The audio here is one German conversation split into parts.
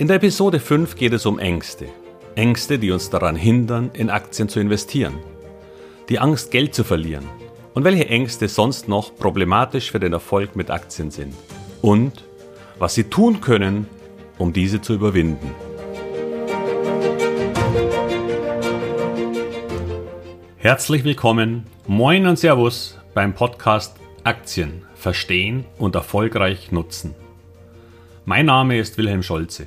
In der Episode 5 geht es um Ängste. Ängste, die uns daran hindern, in Aktien zu investieren. Die Angst, Geld zu verlieren. Und welche Ängste sonst noch problematisch für den Erfolg mit Aktien sind. Und was Sie tun können, um diese zu überwinden. Herzlich willkommen, moin und Servus beim Podcast Aktien verstehen und erfolgreich nutzen. Mein Name ist Wilhelm Scholze.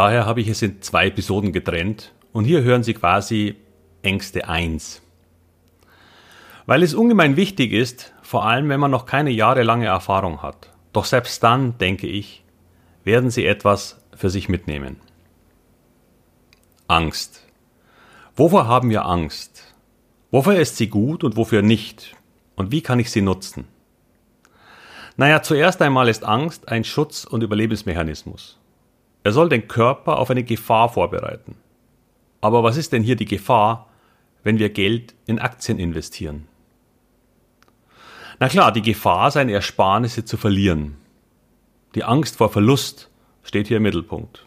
Daher habe ich es in zwei Episoden getrennt und hier hören Sie quasi Ängste 1. Weil es ungemein wichtig ist, vor allem wenn man noch keine jahrelange Erfahrung hat. Doch selbst dann, denke ich, werden Sie etwas für sich mitnehmen. Angst. Wovor haben wir Angst? Wofür ist sie gut und wofür nicht? Und wie kann ich sie nutzen? Naja, zuerst einmal ist Angst ein Schutz- und Überlebensmechanismus. Er soll den Körper auf eine Gefahr vorbereiten. Aber was ist denn hier die Gefahr, wenn wir Geld in Aktien investieren? Na klar, die Gefahr, seine Ersparnisse zu verlieren. Die Angst vor Verlust steht hier im Mittelpunkt.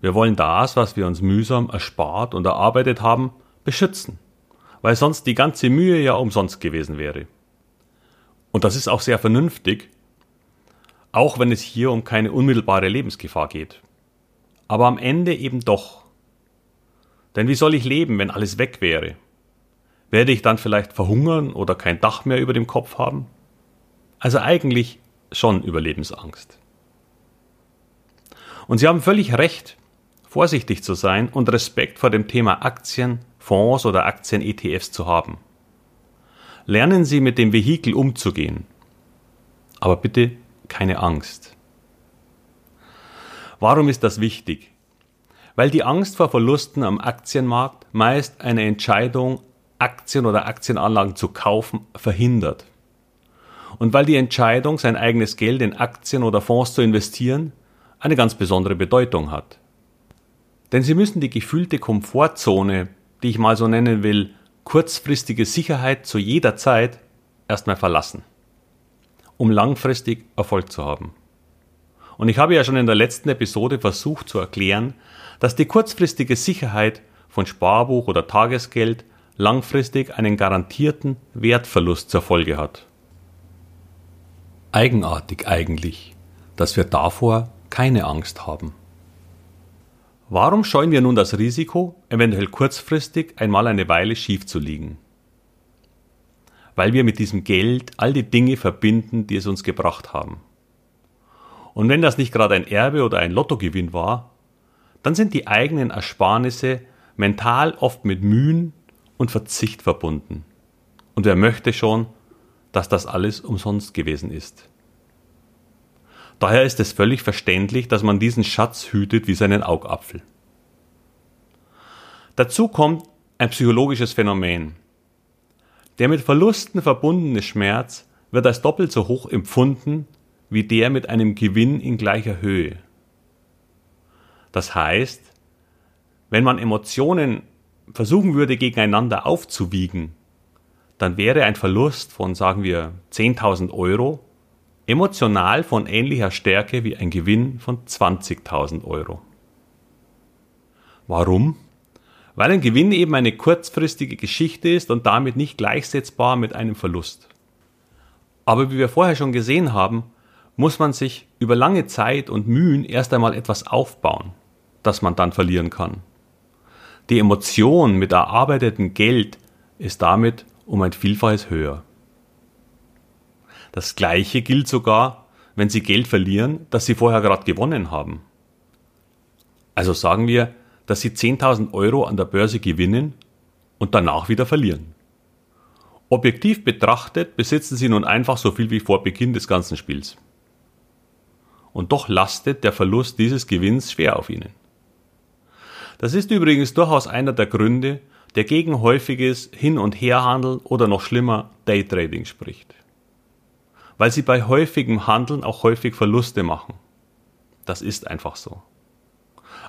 Wir wollen das, was wir uns mühsam erspart und erarbeitet haben, beschützen, weil sonst die ganze Mühe ja umsonst gewesen wäre. Und das ist auch sehr vernünftig, auch wenn es hier um keine unmittelbare Lebensgefahr geht. Aber am Ende eben doch. Denn wie soll ich leben, wenn alles weg wäre? Werde ich dann vielleicht verhungern oder kein Dach mehr über dem Kopf haben? Also eigentlich schon Überlebensangst. Und Sie haben völlig recht, vorsichtig zu sein und Respekt vor dem Thema Aktien, Fonds oder Aktien-ETFs zu haben. Lernen Sie mit dem Vehikel umzugehen. Aber bitte keine Angst. Warum ist das wichtig? Weil die Angst vor Verlusten am Aktienmarkt meist eine Entscheidung, Aktien oder Aktienanlagen zu kaufen, verhindert. Und weil die Entscheidung, sein eigenes Geld in Aktien oder Fonds zu investieren, eine ganz besondere Bedeutung hat. Denn sie müssen die gefühlte Komfortzone, die ich mal so nennen will, kurzfristige Sicherheit zu jeder Zeit erstmal verlassen um langfristig Erfolg zu haben. Und ich habe ja schon in der letzten Episode versucht zu erklären, dass die kurzfristige Sicherheit von Sparbuch oder Tagesgeld langfristig einen garantierten Wertverlust zur Folge hat. Eigenartig eigentlich, dass wir davor keine Angst haben. Warum scheuen wir nun das Risiko, eventuell kurzfristig einmal eine Weile schief zu liegen? Weil wir mit diesem Geld all die Dinge verbinden, die es uns gebracht haben. Und wenn das nicht gerade ein Erbe oder ein Lottogewinn war, dann sind die eigenen Ersparnisse mental oft mit Mühen und Verzicht verbunden. Und wer möchte schon, dass das alles umsonst gewesen ist? Daher ist es völlig verständlich, dass man diesen Schatz hütet wie seinen Augapfel. Dazu kommt ein psychologisches Phänomen, der mit Verlusten verbundene Schmerz wird als doppelt so hoch empfunden wie der mit einem Gewinn in gleicher Höhe. Das heißt, wenn man Emotionen versuchen würde gegeneinander aufzuwiegen, dann wäre ein Verlust von, sagen wir, 10.000 Euro emotional von ähnlicher Stärke wie ein Gewinn von 20.000 Euro. Warum? Weil ein Gewinn eben eine kurzfristige Geschichte ist und damit nicht gleichsetzbar mit einem Verlust. Aber wie wir vorher schon gesehen haben, muss man sich über lange Zeit und Mühen erst einmal etwas aufbauen, das man dann verlieren kann. Die Emotion mit erarbeitetem Geld ist damit um ein Vielfaches höher. Das gleiche gilt sogar, wenn Sie Geld verlieren, das Sie vorher gerade gewonnen haben. Also sagen wir, dass sie 10.000 Euro an der Börse gewinnen und danach wieder verlieren. Objektiv betrachtet besitzen sie nun einfach so viel wie vor Beginn des ganzen Spiels. Und doch lastet der Verlust dieses Gewinns schwer auf ihnen. Das ist übrigens durchaus einer der Gründe, der gegen häufiges Hin- und Herhandeln oder noch schlimmer Daytrading spricht. Weil sie bei häufigem Handeln auch häufig Verluste machen. Das ist einfach so.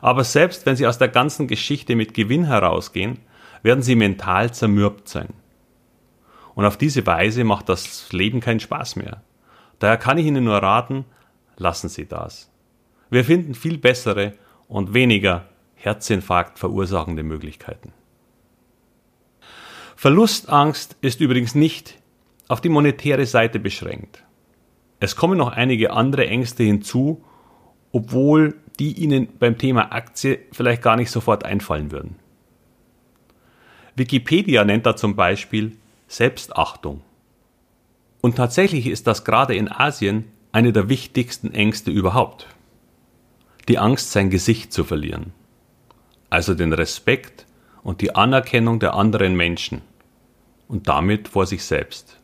Aber selbst wenn sie aus der ganzen Geschichte mit Gewinn herausgehen, werden sie mental zermürbt sein. Und auf diese Weise macht das Leben keinen Spaß mehr. Daher kann ich Ihnen nur raten, lassen Sie das. Wir finden viel bessere und weniger Herzinfarkt verursachende Möglichkeiten. Verlustangst ist übrigens nicht auf die monetäre Seite beschränkt. Es kommen noch einige andere Ängste hinzu, obwohl die Ihnen beim Thema Aktie vielleicht gar nicht sofort einfallen würden. Wikipedia nennt da zum Beispiel Selbstachtung. Und tatsächlich ist das gerade in Asien eine der wichtigsten Ängste überhaupt. Die Angst, sein Gesicht zu verlieren. Also den Respekt und die Anerkennung der anderen Menschen und damit vor sich selbst.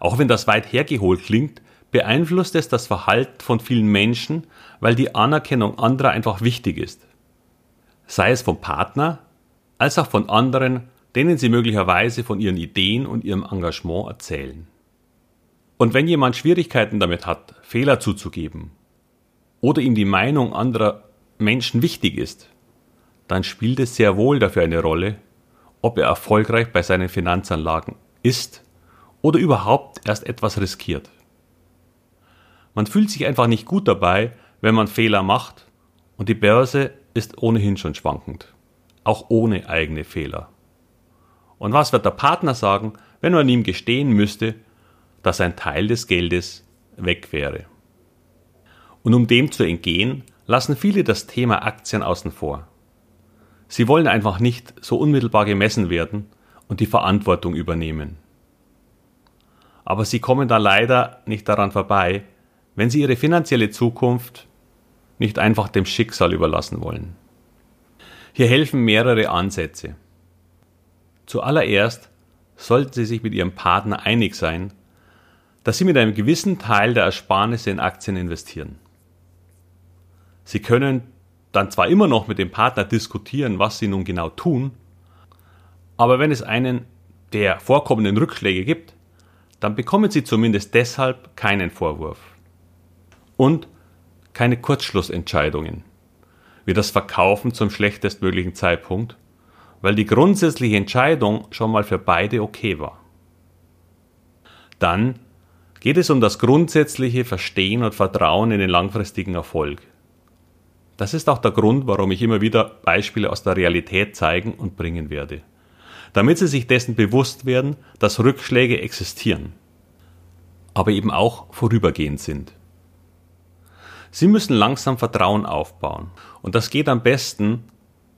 Auch wenn das weit hergeholt klingt, beeinflusst es das Verhalten von vielen Menschen, weil die Anerkennung anderer einfach wichtig ist. Sei es vom Partner, als auch von anderen, denen sie möglicherweise von ihren Ideen und ihrem Engagement erzählen. Und wenn jemand Schwierigkeiten damit hat, Fehler zuzugeben oder ihm die Meinung anderer Menschen wichtig ist, dann spielt es sehr wohl dafür eine Rolle, ob er erfolgreich bei seinen Finanzanlagen ist oder überhaupt erst etwas riskiert. Man fühlt sich einfach nicht gut dabei, wenn man Fehler macht und die Börse ist ohnehin schon schwankend, auch ohne eigene Fehler. Und was wird der Partner sagen, wenn man ihm gestehen müsste, dass ein Teil des Geldes weg wäre? Und um dem zu entgehen, lassen viele das Thema Aktien außen vor. Sie wollen einfach nicht so unmittelbar gemessen werden und die Verantwortung übernehmen. Aber sie kommen da leider nicht daran vorbei, wenn sie ihre finanzielle Zukunft nicht einfach dem Schicksal überlassen wollen. Hier helfen mehrere Ansätze. Zuallererst sollten Sie sich mit Ihrem Partner einig sein, dass Sie mit einem gewissen Teil der Ersparnisse in Aktien investieren. Sie können dann zwar immer noch mit dem Partner diskutieren, was Sie nun genau tun, aber wenn es einen der vorkommenden Rückschläge gibt, dann bekommen Sie zumindest deshalb keinen Vorwurf. Und keine Kurzschlussentscheidungen, wie das Verkaufen zum schlechtestmöglichen Zeitpunkt weil die grundsätzliche Entscheidung schon mal für beide okay war. Dann geht es um das grundsätzliche Verstehen und Vertrauen in den langfristigen Erfolg. Das ist auch der Grund, warum ich immer wieder Beispiele aus der Realität zeigen und bringen werde. Damit Sie sich dessen bewusst werden, dass Rückschläge existieren, aber eben auch vorübergehend sind. Sie müssen langsam Vertrauen aufbauen. Und das geht am besten,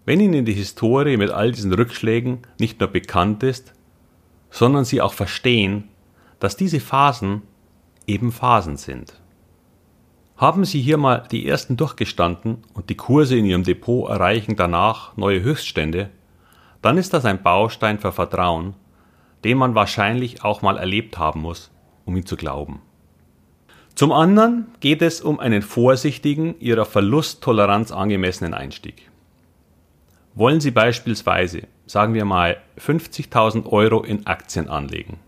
wenn Ihnen die Historie mit all diesen Rückschlägen nicht nur bekannt ist, sondern Sie auch verstehen, dass diese Phasen eben Phasen sind. Haben Sie hier mal die ersten durchgestanden und die Kurse in Ihrem Depot erreichen danach neue Höchststände, dann ist das ein Baustein für Vertrauen, den man wahrscheinlich auch mal erlebt haben muss, um ihn zu glauben. Zum anderen geht es um einen vorsichtigen, ihrer Verlusttoleranz angemessenen Einstieg. Wollen Sie beispielsweise, sagen wir mal, 50.000 Euro in Aktien anlegen,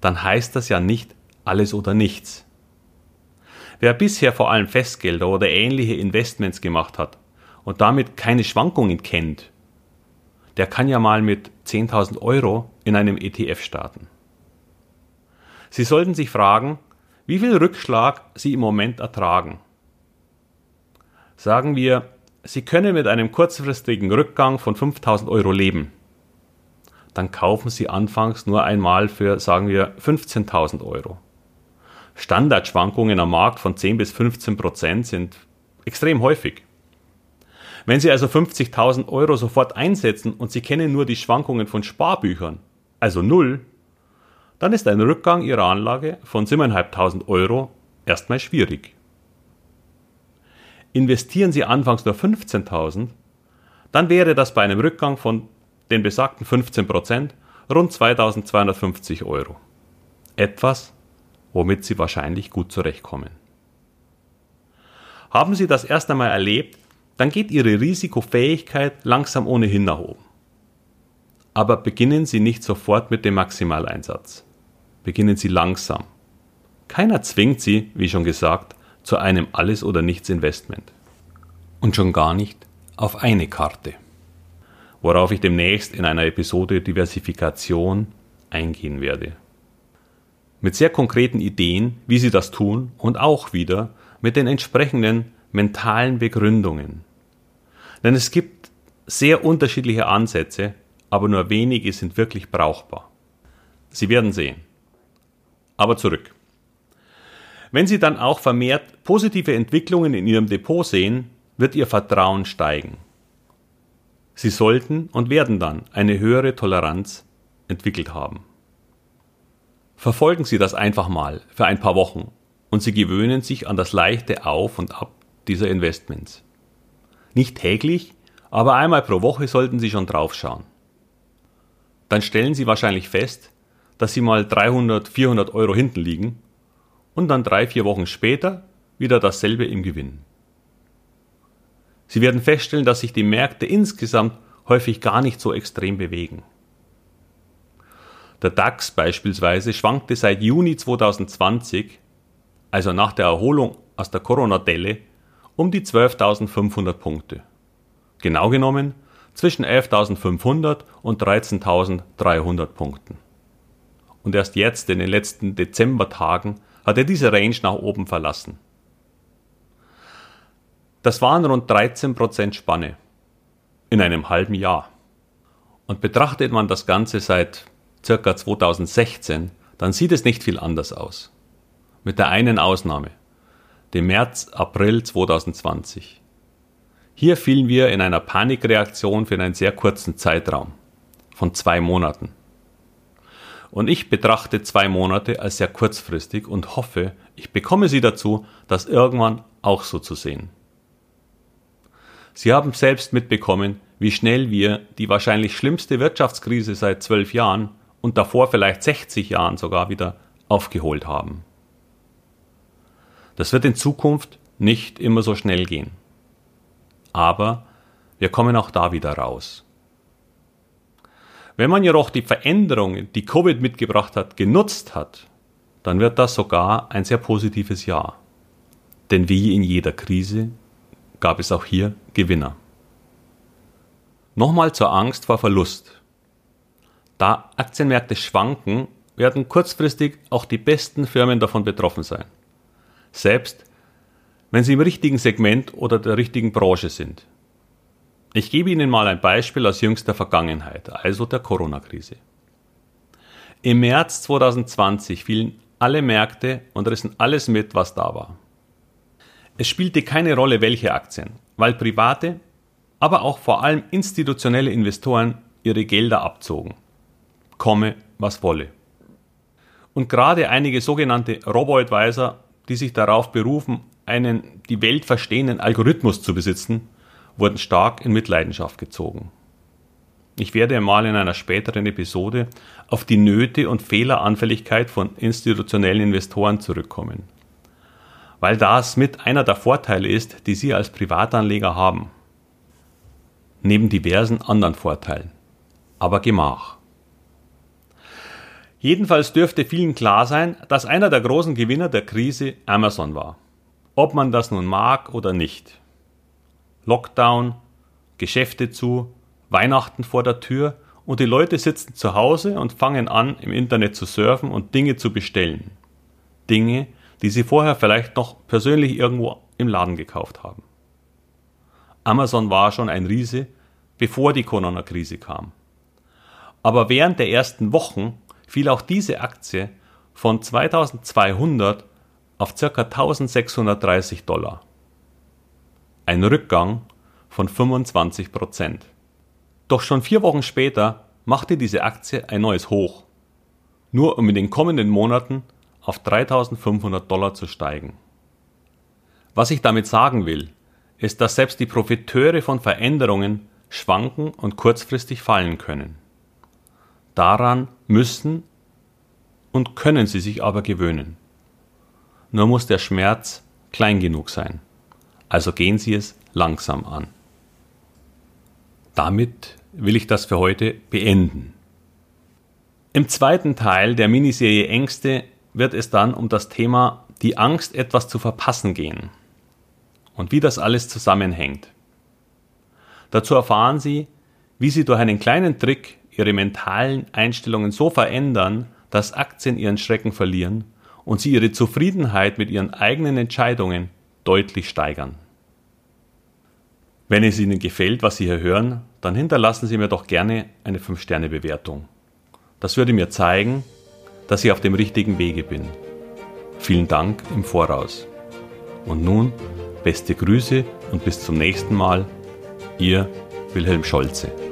dann heißt das ja nicht alles oder nichts. Wer bisher vor allem Festgelder oder ähnliche Investments gemacht hat und damit keine Schwankungen kennt, der kann ja mal mit 10.000 Euro in einem ETF starten. Sie sollten sich fragen, wie viel Rückschlag Sie im Moment ertragen. Sagen wir, Sie können mit einem kurzfristigen Rückgang von 5000 Euro leben. Dann kaufen Sie anfangs nur einmal für, sagen wir, 15.000 Euro. Standardschwankungen am Markt von 10 bis 15 Prozent sind extrem häufig. Wenn Sie also 50.000 Euro sofort einsetzen und Sie kennen nur die Schwankungen von Sparbüchern, also null, dann ist ein Rückgang Ihrer Anlage von 7.500 Euro erstmal schwierig. Investieren Sie anfangs nur 15.000, dann wäre das bei einem Rückgang von den besagten 15% rund 2.250 Euro. Etwas, womit Sie wahrscheinlich gut zurechtkommen. Haben Sie das erst einmal erlebt, dann geht Ihre Risikofähigkeit langsam ohnehin nach oben. Aber beginnen Sie nicht sofort mit dem Maximaleinsatz. Beginnen Sie langsam. Keiner zwingt Sie, wie schon gesagt, zu einem Alles- oder Nichts-Investment. Und schon gar nicht auf eine Karte. Worauf ich demnächst in einer Episode Diversifikation eingehen werde. Mit sehr konkreten Ideen, wie Sie das tun und auch wieder mit den entsprechenden mentalen Begründungen. Denn es gibt sehr unterschiedliche Ansätze, aber nur wenige sind wirklich brauchbar. Sie werden sehen. Aber zurück. Wenn Sie dann auch vermehrt positive Entwicklungen in Ihrem Depot sehen, wird Ihr Vertrauen steigen. Sie sollten und werden dann eine höhere Toleranz entwickelt haben. Verfolgen Sie das einfach mal für ein paar Wochen und Sie gewöhnen sich an das leichte Auf und Ab dieser Investments. Nicht täglich, aber einmal pro Woche sollten Sie schon draufschauen. Dann stellen Sie wahrscheinlich fest, dass Sie mal 300, 400 Euro hinten liegen und dann drei, vier Wochen später wieder dasselbe im Gewinn. Sie werden feststellen, dass sich die Märkte insgesamt häufig gar nicht so extrem bewegen. Der DAX beispielsweise schwankte seit Juni 2020, also nach der Erholung aus der Corona-Delle, um die 12.500 Punkte. Genau genommen zwischen 11.500 und 13.300 Punkten. Und erst jetzt, in den letzten Dezembertagen, hat er diese Range nach oben verlassen. Das waren rund 13% Spanne in einem halben Jahr. Und betrachtet man das Ganze seit circa 2016, dann sieht es nicht viel anders aus. Mit der einen Ausnahme, dem März, April 2020. Hier fielen wir in einer Panikreaktion für einen sehr kurzen Zeitraum von zwei Monaten. Und ich betrachte zwei Monate als sehr kurzfristig und hoffe, ich bekomme Sie dazu, das irgendwann auch so zu sehen. Sie haben selbst mitbekommen, wie schnell wir die wahrscheinlich schlimmste Wirtschaftskrise seit zwölf Jahren und davor vielleicht 60 Jahren sogar wieder aufgeholt haben. Das wird in Zukunft nicht immer so schnell gehen aber wir kommen auch da wieder raus. Wenn man jedoch die Veränderungen, die Covid mitgebracht hat, genutzt hat, dann wird das sogar ein sehr positives Jahr. Denn wie in jeder Krise gab es auch hier Gewinner. Nochmal zur Angst vor Verlust. Da Aktienmärkte schwanken, werden kurzfristig auch die besten Firmen davon betroffen sein. Selbst wenn Sie im richtigen Segment oder der richtigen Branche sind. Ich gebe Ihnen mal ein Beispiel aus jüngster Vergangenheit, also der Corona-Krise. Im März 2020 fielen alle Märkte und rissen alles mit, was da war. Es spielte keine Rolle, welche Aktien, weil private, aber auch vor allem institutionelle Investoren ihre Gelder abzogen. Komme, was wolle. Und gerade einige sogenannte Robo-Advisor, die sich darauf berufen, einen die Welt verstehenden Algorithmus zu besitzen, wurden stark in Mitleidenschaft gezogen. Ich werde einmal in einer späteren Episode auf die Nöte und Fehleranfälligkeit von institutionellen Investoren zurückkommen, weil das mit einer der Vorteile ist, die Sie als Privatanleger haben. Neben diversen anderen Vorteilen. Aber Gemach. Jedenfalls dürfte vielen klar sein, dass einer der großen Gewinner der Krise Amazon war ob man das nun mag oder nicht. Lockdown, Geschäfte zu, Weihnachten vor der Tür und die Leute sitzen zu Hause und fangen an, im Internet zu surfen und Dinge zu bestellen. Dinge, die sie vorher vielleicht noch persönlich irgendwo im Laden gekauft haben. Amazon war schon ein Riese, bevor die Corona-Krise kam. Aber während der ersten Wochen fiel auch diese Aktie von 2200 auf ca. 1630 Dollar. Ein Rückgang von 25 Prozent. Doch schon vier Wochen später machte diese Aktie ein neues Hoch, nur um in den kommenden Monaten auf 3500 Dollar zu steigen. Was ich damit sagen will, ist, dass selbst die Profiteure von Veränderungen schwanken und kurzfristig fallen können. Daran müssen und können sie sich aber gewöhnen nur muss der Schmerz klein genug sein. Also gehen Sie es langsam an. Damit will ich das für heute beenden. Im zweiten Teil der Miniserie Ängste wird es dann um das Thema die Angst, etwas zu verpassen gehen und wie das alles zusammenhängt. Dazu erfahren Sie, wie Sie durch einen kleinen Trick Ihre mentalen Einstellungen so verändern, dass Aktien ihren Schrecken verlieren und Sie Ihre Zufriedenheit mit Ihren eigenen Entscheidungen deutlich steigern. Wenn es Ihnen gefällt, was Sie hier hören, dann hinterlassen Sie mir doch gerne eine 5-Sterne-Bewertung. Das würde mir zeigen, dass ich auf dem richtigen Wege bin. Vielen Dank im Voraus. Und nun beste Grüße und bis zum nächsten Mal. Ihr Wilhelm Scholze.